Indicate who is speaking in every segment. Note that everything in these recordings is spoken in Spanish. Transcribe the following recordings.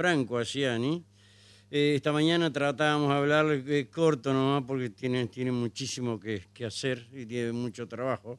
Speaker 1: Franco Asiani. Eh, esta mañana tratábamos de hablar eh, corto nomás porque tiene, tiene muchísimo que, que hacer y tiene mucho trabajo.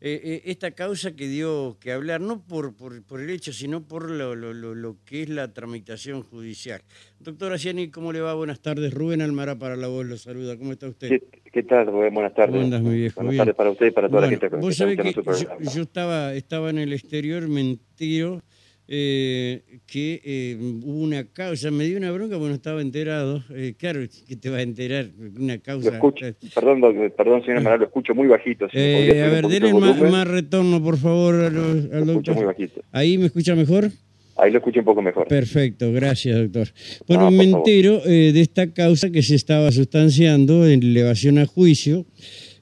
Speaker 1: Eh, eh, esta causa que dio que hablar, no por, por, por el hecho, sino por lo, lo, lo, lo, que es la tramitación judicial. Doctor Asiani, ¿cómo le va? Buenas tardes. Rubén Almara para la voz lo saluda. ¿Cómo está usted?
Speaker 2: ¿Qué, qué tal, Rubén? Buenas tardes.
Speaker 1: ¿Cómo andas, mi viejo?
Speaker 2: Buenas tardes para usted y para toda
Speaker 1: Bueno,
Speaker 2: la gente
Speaker 1: vos sabés que yo, yo estaba, estaba en el exterior, me entero eh, que eh, hubo una causa, me dio una bronca porque no estaba enterado. Eh, claro, que te va a enterar, una
Speaker 2: Lo
Speaker 1: causa.
Speaker 2: escucho, perdón, doc- perdón, señor Amaral, lo escucho muy bajito. si
Speaker 1: Eh, a ver, denle más, más retorno, por favor, al, al
Speaker 2: Lo
Speaker 1: doctor.
Speaker 2: muy bajito.
Speaker 1: ¿Ahí me escucha mejor?
Speaker 2: Ahí lo escucho un poco mejor.
Speaker 1: Perfecto, gracias, doctor. Bueno,
Speaker 2: No,
Speaker 1: me entero eh, de esta causa que se estaba sustanciando en elevación a juicio.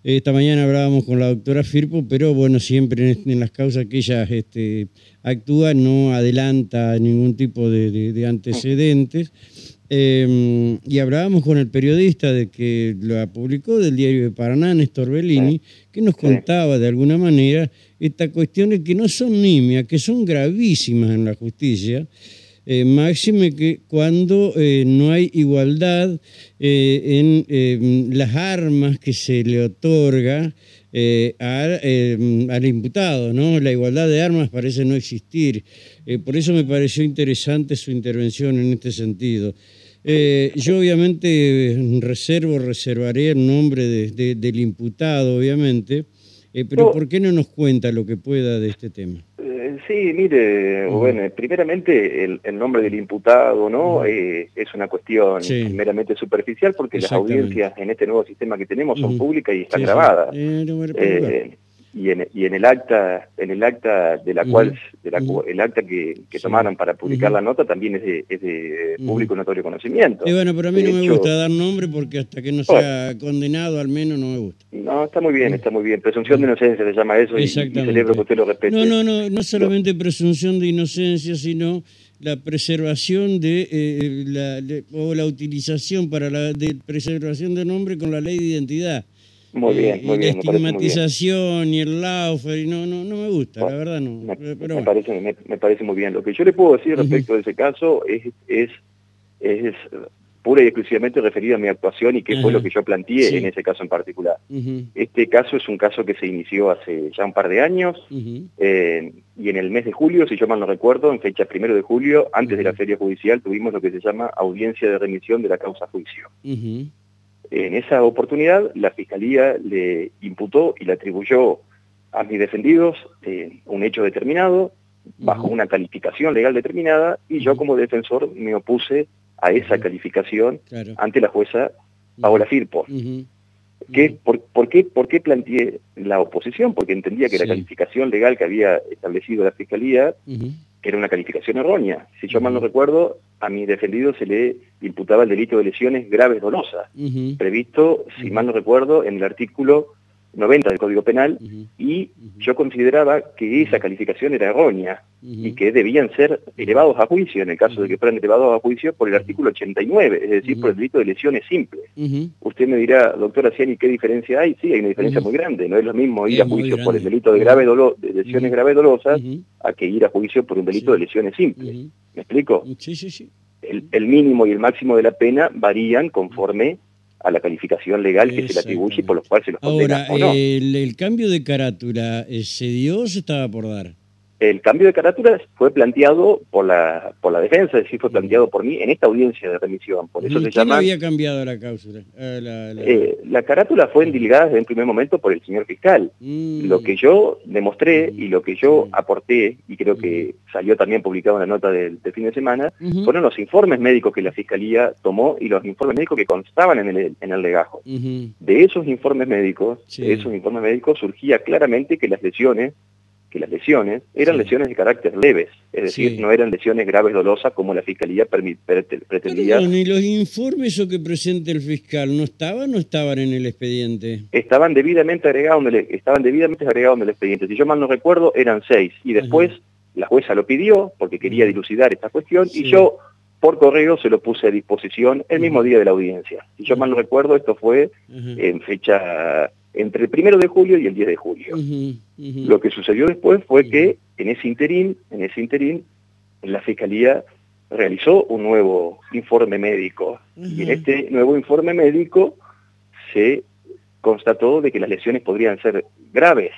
Speaker 1: Esta mañana hablábamos con la doctora Firpo, pero bueno, siempre en, en las causas que ella este, actúa no adelanta ningún tipo de, de- de antecedentes. Eh, y hablábamos con el periodista de que la publicó del diario de Paraná, Néstor Bellini, que nos contaba de alguna manera estas cuestiones que no son nimias, que son gravísimas en la justicia, eh, máxime que cuando eh, no hay igualdad eh, en eh, las armas que se le otorga eh, a, eh, al imputado, ¿no? La igualdad de armas parece no existir. Por eso me pareció interesante su intervención en este sentido. Eh, yo obviamente reservo, reservaré el nombre de- de- del imputado, obviamente, pero. ¿por qué no nos cuenta lo que pueda de este tema?
Speaker 2: Sí, mire, bueno, primeramente el, el nombre del imputado, ¿no? Eh, es una cuestión
Speaker 1: Sí.
Speaker 2: meramente superficial porque las audiencias en este nuevo sistema que tenemos son públicas y están
Speaker 1: Sí,
Speaker 2: grabadas.
Speaker 1: Eh,
Speaker 2: y en, y en el acta en el acta de la cual de la,
Speaker 1: Ujú.
Speaker 2: el acta que, que
Speaker 1: Sí.
Speaker 2: tomaron para publicar la nota también es de, es de público notorio conocimiento.
Speaker 1: Y bueno, pero a mí
Speaker 2: De
Speaker 1: no me gusta dar nombre porque hasta que no sea condenado al menos no me gusta.
Speaker 2: no está muy bien está muy bien. Presunción de inocencia se llama eso y, y celebro que usted lo respete.
Speaker 1: No, no, no, no solamente presunción de inocencia, sino la preservación de, eh, la, de- o la utilización para la de preservación de nombre con la ley de identidad.
Speaker 2: Muy bien muy
Speaker 1: y
Speaker 2: bien
Speaker 1: la
Speaker 2: muy bien
Speaker 1: estigmatización y el laufer, y no, no, no me gusta, la verdad no.
Speaker 2: me, me parece me, me parece muy bien lo que yo le puedo decir respecto de ese caso es es es pura y exclusivamente referido a mi actuación y qué fue
Speaker 1: Ajá.
Speaker 2: lo que yo planteé
Speaker 1: Sí.
Speaker 2: en ese caso en particular este caso es un caso que se inició hace ya un par de años Eh, y en el mes de julio, si yo mal no recuerdo, en fecha primero de julio, antes de la feria judicial, tuvimos lo que se llama audiencia de remisión de la causa juicio. En esa oportunidad, la Fiscalía le imputó y le atribuyó a mis defendidos eh, un hecho determinado, bajo una calificación legal determinada, y yo como defensor me opuse a esa calificación
Speaker 1: Claro.
Speaker 2: ante la jueza Paola Firpo.
Speaker 1: Ujú,
Speaker 2: ¿Qué,
Speaker 1: ujú,
Speaker 2: por, por qué, ¿Por qué planteé la oposición? Porque entendía que
Speaker 1: Sí.
Speaker 2: la calificación legal que había establecido la Fiscalía. Que era una calificación errónea. Si yo mal no recuerdo, a mi defendido se le imputaba el delito de lesiones graves dolosas, previsto, si mal no recuerdo, en el artículo 90 del Código Penal, y yo consideraba que esa calificación era errónea y que debían ser elevados a juicio, en el caso de que fueran elevados a juicio, por el artículo 89, es decir, por el delito de lesiones simples. Usted me dirá, doctora Ciani, ¿qué diferencia hay? Sí, hay una diferencia muy grande. No es lo mismo ir
Speaker 1: Es
Speaker 2: a juicio por el delito de, grave dolo- de lesiones graves dolosas a que ir a juicio por un delito
Speaker 1: Sí.
Speaker 2: de lesiones simples. ¿Me explico?
Speaker 1: Sí, sí, sí.
Speaker 2: el, el mínimo y el máximo de la pena varían conforme a la calificación legal que se le atribuye y por los cuales se los condena
Speaker 1: Ahora,
Speaker 2: o no.
Speaker 1: el, el cambio de carátula, eh, ¿se dio o se estaba por dar?
Speaker 2: El cambio de carátula fue planteado por la por la defensa, es decir, fue planteado por mí en esta audiencia de remisión. Por eso
Speaker 1: ¿Quién
Speaker 2: se llama...
Speaker 1: había cambiado la cláusula? Ah, la- la-
Speaker 2: eh, la carátula fue endilgada desde un primer momento por el señor fiscal.
Speaker 1: Mm,
Speaker 2: Lo que yo demostré
Speaker 1: Mm.
Speaker 2: y lo que yo
Speaker 1: Mm.
Speaker 2: aporté, y creo que salió también publicado en la nota del, del fin de semana, fueron los informes médicos que la Fiscalía tomó y los informes médicos que constaban en el, en el legajo. De esos informes médicos,
Speaker 1: Sí.
Speaker 2: de esos informes médicos surgía claramente que las lesiones, que las lesiones eran
Speaker 1: Sí.
Speaker 2: lesiones de carácter leves, es decir,
Speaker 1: Sí.
Speaker 2: no eran lesiones graves dolosas como la fiscalía pretendía.
Speaker 1: Perdón, ¿y los informes o que presente el fiscal no estaban o no estaban en el expediente?
Speaker 2: Estaban debidamente agregados en el, estaban debidamente agregados en el expediente. Si yo mal no recuerdo, eran seis y después la jueza lo pidió porque quería dilucidar esta cuestión
Speaker 1: Sí.
Speaker 2: y yo por correo se lo puse a disposición el mismo día de la audiencia. Si yo mal no recuerdo, esto fue
Speaker 1: Ajá.
Speaker 2: en fecha entre el primero de julio y el 10 de julio. Lo que sucedió después fue que en ese interín, en ese interín, la fiscalía realizó un nuevo informe médico. Y en este nuevo informe médico se constató de que las lesiones podrían ser graves,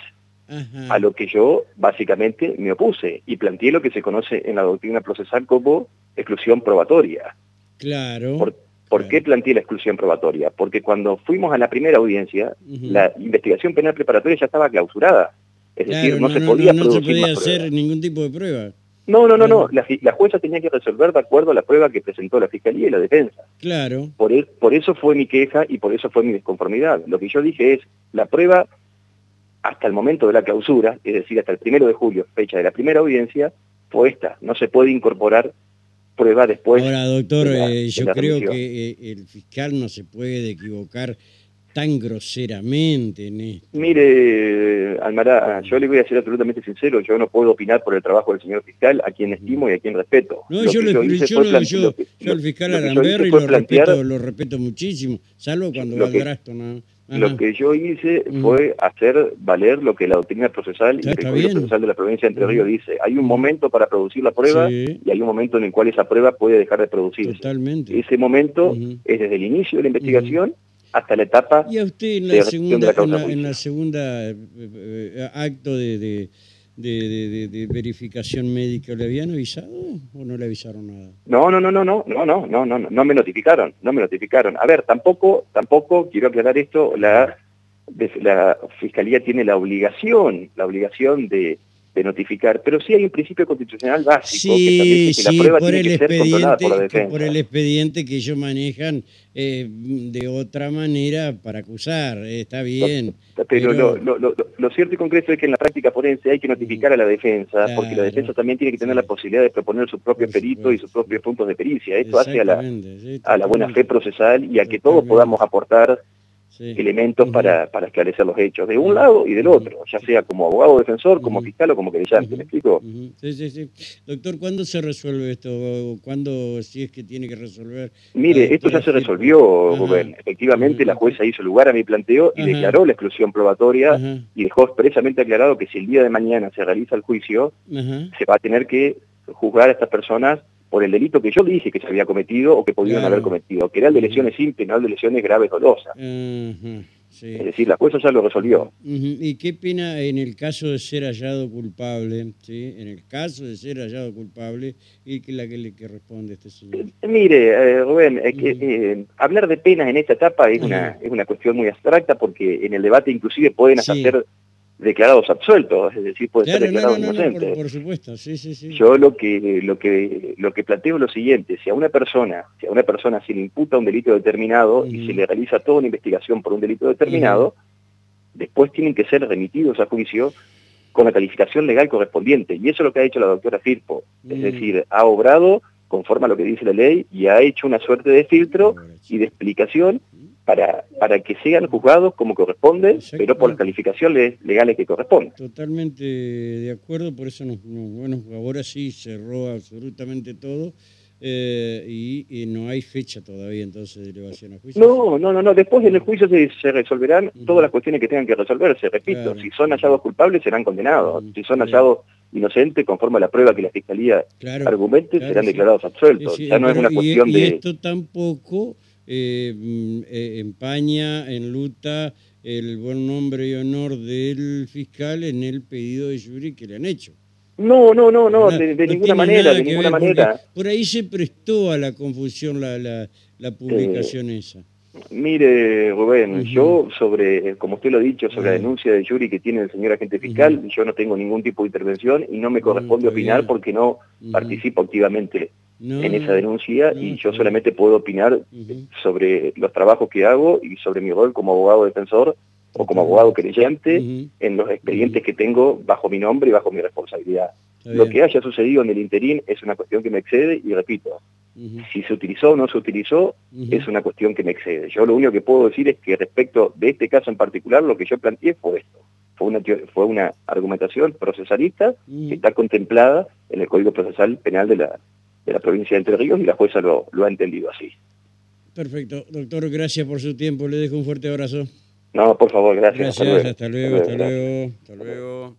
Speaker 2: a lo que yo básicamente me opuse y planteé lo que se conoce en la doctrina procesal como exclusión probatoria.
Speaker 1: Claro.
Speaker 2: ¿Por, qué planteé la exclusión probatoria? Porque cuando fuimos a la primera audiencia, la investigación penal preparatoria ya estaba clausurada. Es decir, no, se podía
Speaker 1: no, se podía hacer ningún tipo de prueba.
Speaker 2: No, no, no, no. La, la, jueza tenía que resolver de acuerdo a la prueba que presentó la Fiscalía y la defensa.
Speaker 1: Claro.
Speaker 2: Por, e, por eso fue mi queja y por eso fue mi desconformidad. Lo que yo dije es, la prueba hasta el momento de la clausura, es decir, hasta el primero de julio, fecha de la primera audiencia, fue esta. No se puede incorporar prueba después.
Speaker 1: Ahora, doctor, eh, yo creo que eh, el fiscal no se puede equivocar tan groseramente en
Speaker 2: Mire, Almará, yo le voy a ser absolutamente sincero, yo no puedo opinar por el trabajo del señor fiscal, a quien estimo y a quien respeto.
Speaker 1: No, yo, le, yo, yo, yo, al fiscal Aramberri lo, respeto, lo respeto muchísimo, salvo cuando va al drasto,
Speaker 2: Lo que yo hice fue hacer valer lo que la doctrina procesal y el Código Procesal de la provincia de Entre Ríos dice. Hay un momento para producir la prueba y hay un momento en el cual esa prueba puede dejar de producirse.
Speaker 1: Totalmente.
Speaker 2: Ese momento es desde el inicio de la investigación hasta la etapa
Speaker 1: ¿Y a usted en la segunda, en la, segunda eh, eh, acto de, de, de, verificación médica le habían avisado o no le avisaron nada?
Speaker 2: No, no, no, no, no, no, no, no, no, no me notificaron, no me notificaron. A ver, tampoco, tampoco quiero aclarar esto, la la fiscalía tiene la obligación, la obligación de de notificar, pero sí hay un principio constitucional básico que dice que la prueba tiene que ser controlada por la defensa.
Speaker 1: Por el expediente que ellos manejan eh, de otra manera para acusar, está bien.
Speaker 2: Pero, Lo, lo, lo, cierto y concreto es que en la práctica forense hay que notificar a la defensa, porque la defensa también tiene que tener la posibilidad de proponer sus propios peritos y sus propios puntos de pericia. Esto hace a la, a la buena fe procesal y a que todos podamos aportar elementos para, para esclarecer los hechos, de un lado y del otro, ya sea como abogado defensor, como fiscal o como querellante, ¿me explico?
Speaker 1: Sí, sí, sí. Doctor, ¿cuándo se resuelve esto? ¿Cuándo, si es que tiene que resolver?
Speaker 2: Mire, esto ya se resolvió, Rubén. Efectivamente, la jueza hizo lugar a mi planteo y declaró la exclusión probatoria y dejó expresamente aclarado que si el día de mañana se realiza el juicio, se va a tener que juzgar a estas personas por el delito que yo dije que se había cometido o que podían haber cometido, que era el de lesiones simples, no el de lesiones graves dolosas. Es decir, la jueza ya lo resolvió.
Speaker 1: ¿Y qué pena en el caso de ser hallado culpable? ¿sí? En el caso de ser hallado culpable, ¿y qué la que le que responde este señor?
Speaker 2: Eh, mire, eh, Rubén, que, eh, hablar de penas en esta etapa es, una, es una cuestión muy abstracta porque en el debate inclusive pueden hacer declarados absueltos, es decir, puede ser declarado inocente.
Speaker 1: por, supuesto, sí, sí, sí.
Speaker 2: Yo lo que, lo que, lo que planteo es lo siguiente, si a una persona, si a una persona se le imputa un delito determinado y se le realiza toda una investigación por un delito determinado, después tienen que ser remitidos a juicio con la calificación legal correspondiente. Y eso es lo que ha hecho la doctora Firpo. Es decir, ha obrado conforme a lo que dice la ley y ha hecho una suerte de filtro y de explicación para, para que sean juzgados como corresponde, pero por las calificaciones legales que corresponden.
Speaker 1: Totalmente de acuerdo, por eso nos, bueno, ahora sí cerró absolutamente todo. Eh, y, no hay fecha todavía entonces de elevación a juicio.
Speaker 2: No, no, no, no. después en el juicio se, se resolverán todas las cuestiones que tengan que resolverse, repito, si son hallados culpables serán condenados, si son hallados inocentes conforme a la prueba que la Fiscalía argumente serán declarados absueltos, ya no es una cuestión de...
Speaker 1: esto tampoco eh, mm, eh, empaña, enluta el buen nombre y honor del fiscal en el pedido de jury que le han hecho.
Speaker 2: No, no, no, no, de, ninguna manera, de ninguna manera.
Speaker 1: Por ahí se prestó a la confusión la, la, la publicación esa.
Speaker 2: Mire, Rubén, yo sobre, como usted lo ha dicho, sobre la denuncia de jury que tiene el señor agente fiscal, yo no tengo ningún tipo de intervención y no me corresponde opinar porque no participo activamente en esa denuncia y yo solamente puedo opinar sobre los trabajos que hago y sobre mi rol como abogado defensor o como abogado creyente en los expedientes que tengo bajo mi nombre y bajo mi responsabilidad. Lo que haya sucedido en el interín es una cuestión que me excede y repito, si se utilizó o no se utilizó es una cuestión que me excede. Yo lo único que puedo decir es que respecto de este caso en particular lo que yo planteé fue esto. Fue una, fue una argumentación procesalista que está contemplada en el Código Procesal Penal de la, de la provincia de Entre Ríos y la jueza lo, lo ha entendido así.
Speaker 1: Perfecto. Doctor, gracias por su tiempo. Le dejo un fuerte abrazo.
Speaker 2: No, por favor, gracias.
Speaker 1: Gracias, hasta luego, hasta luego. Hasta luego.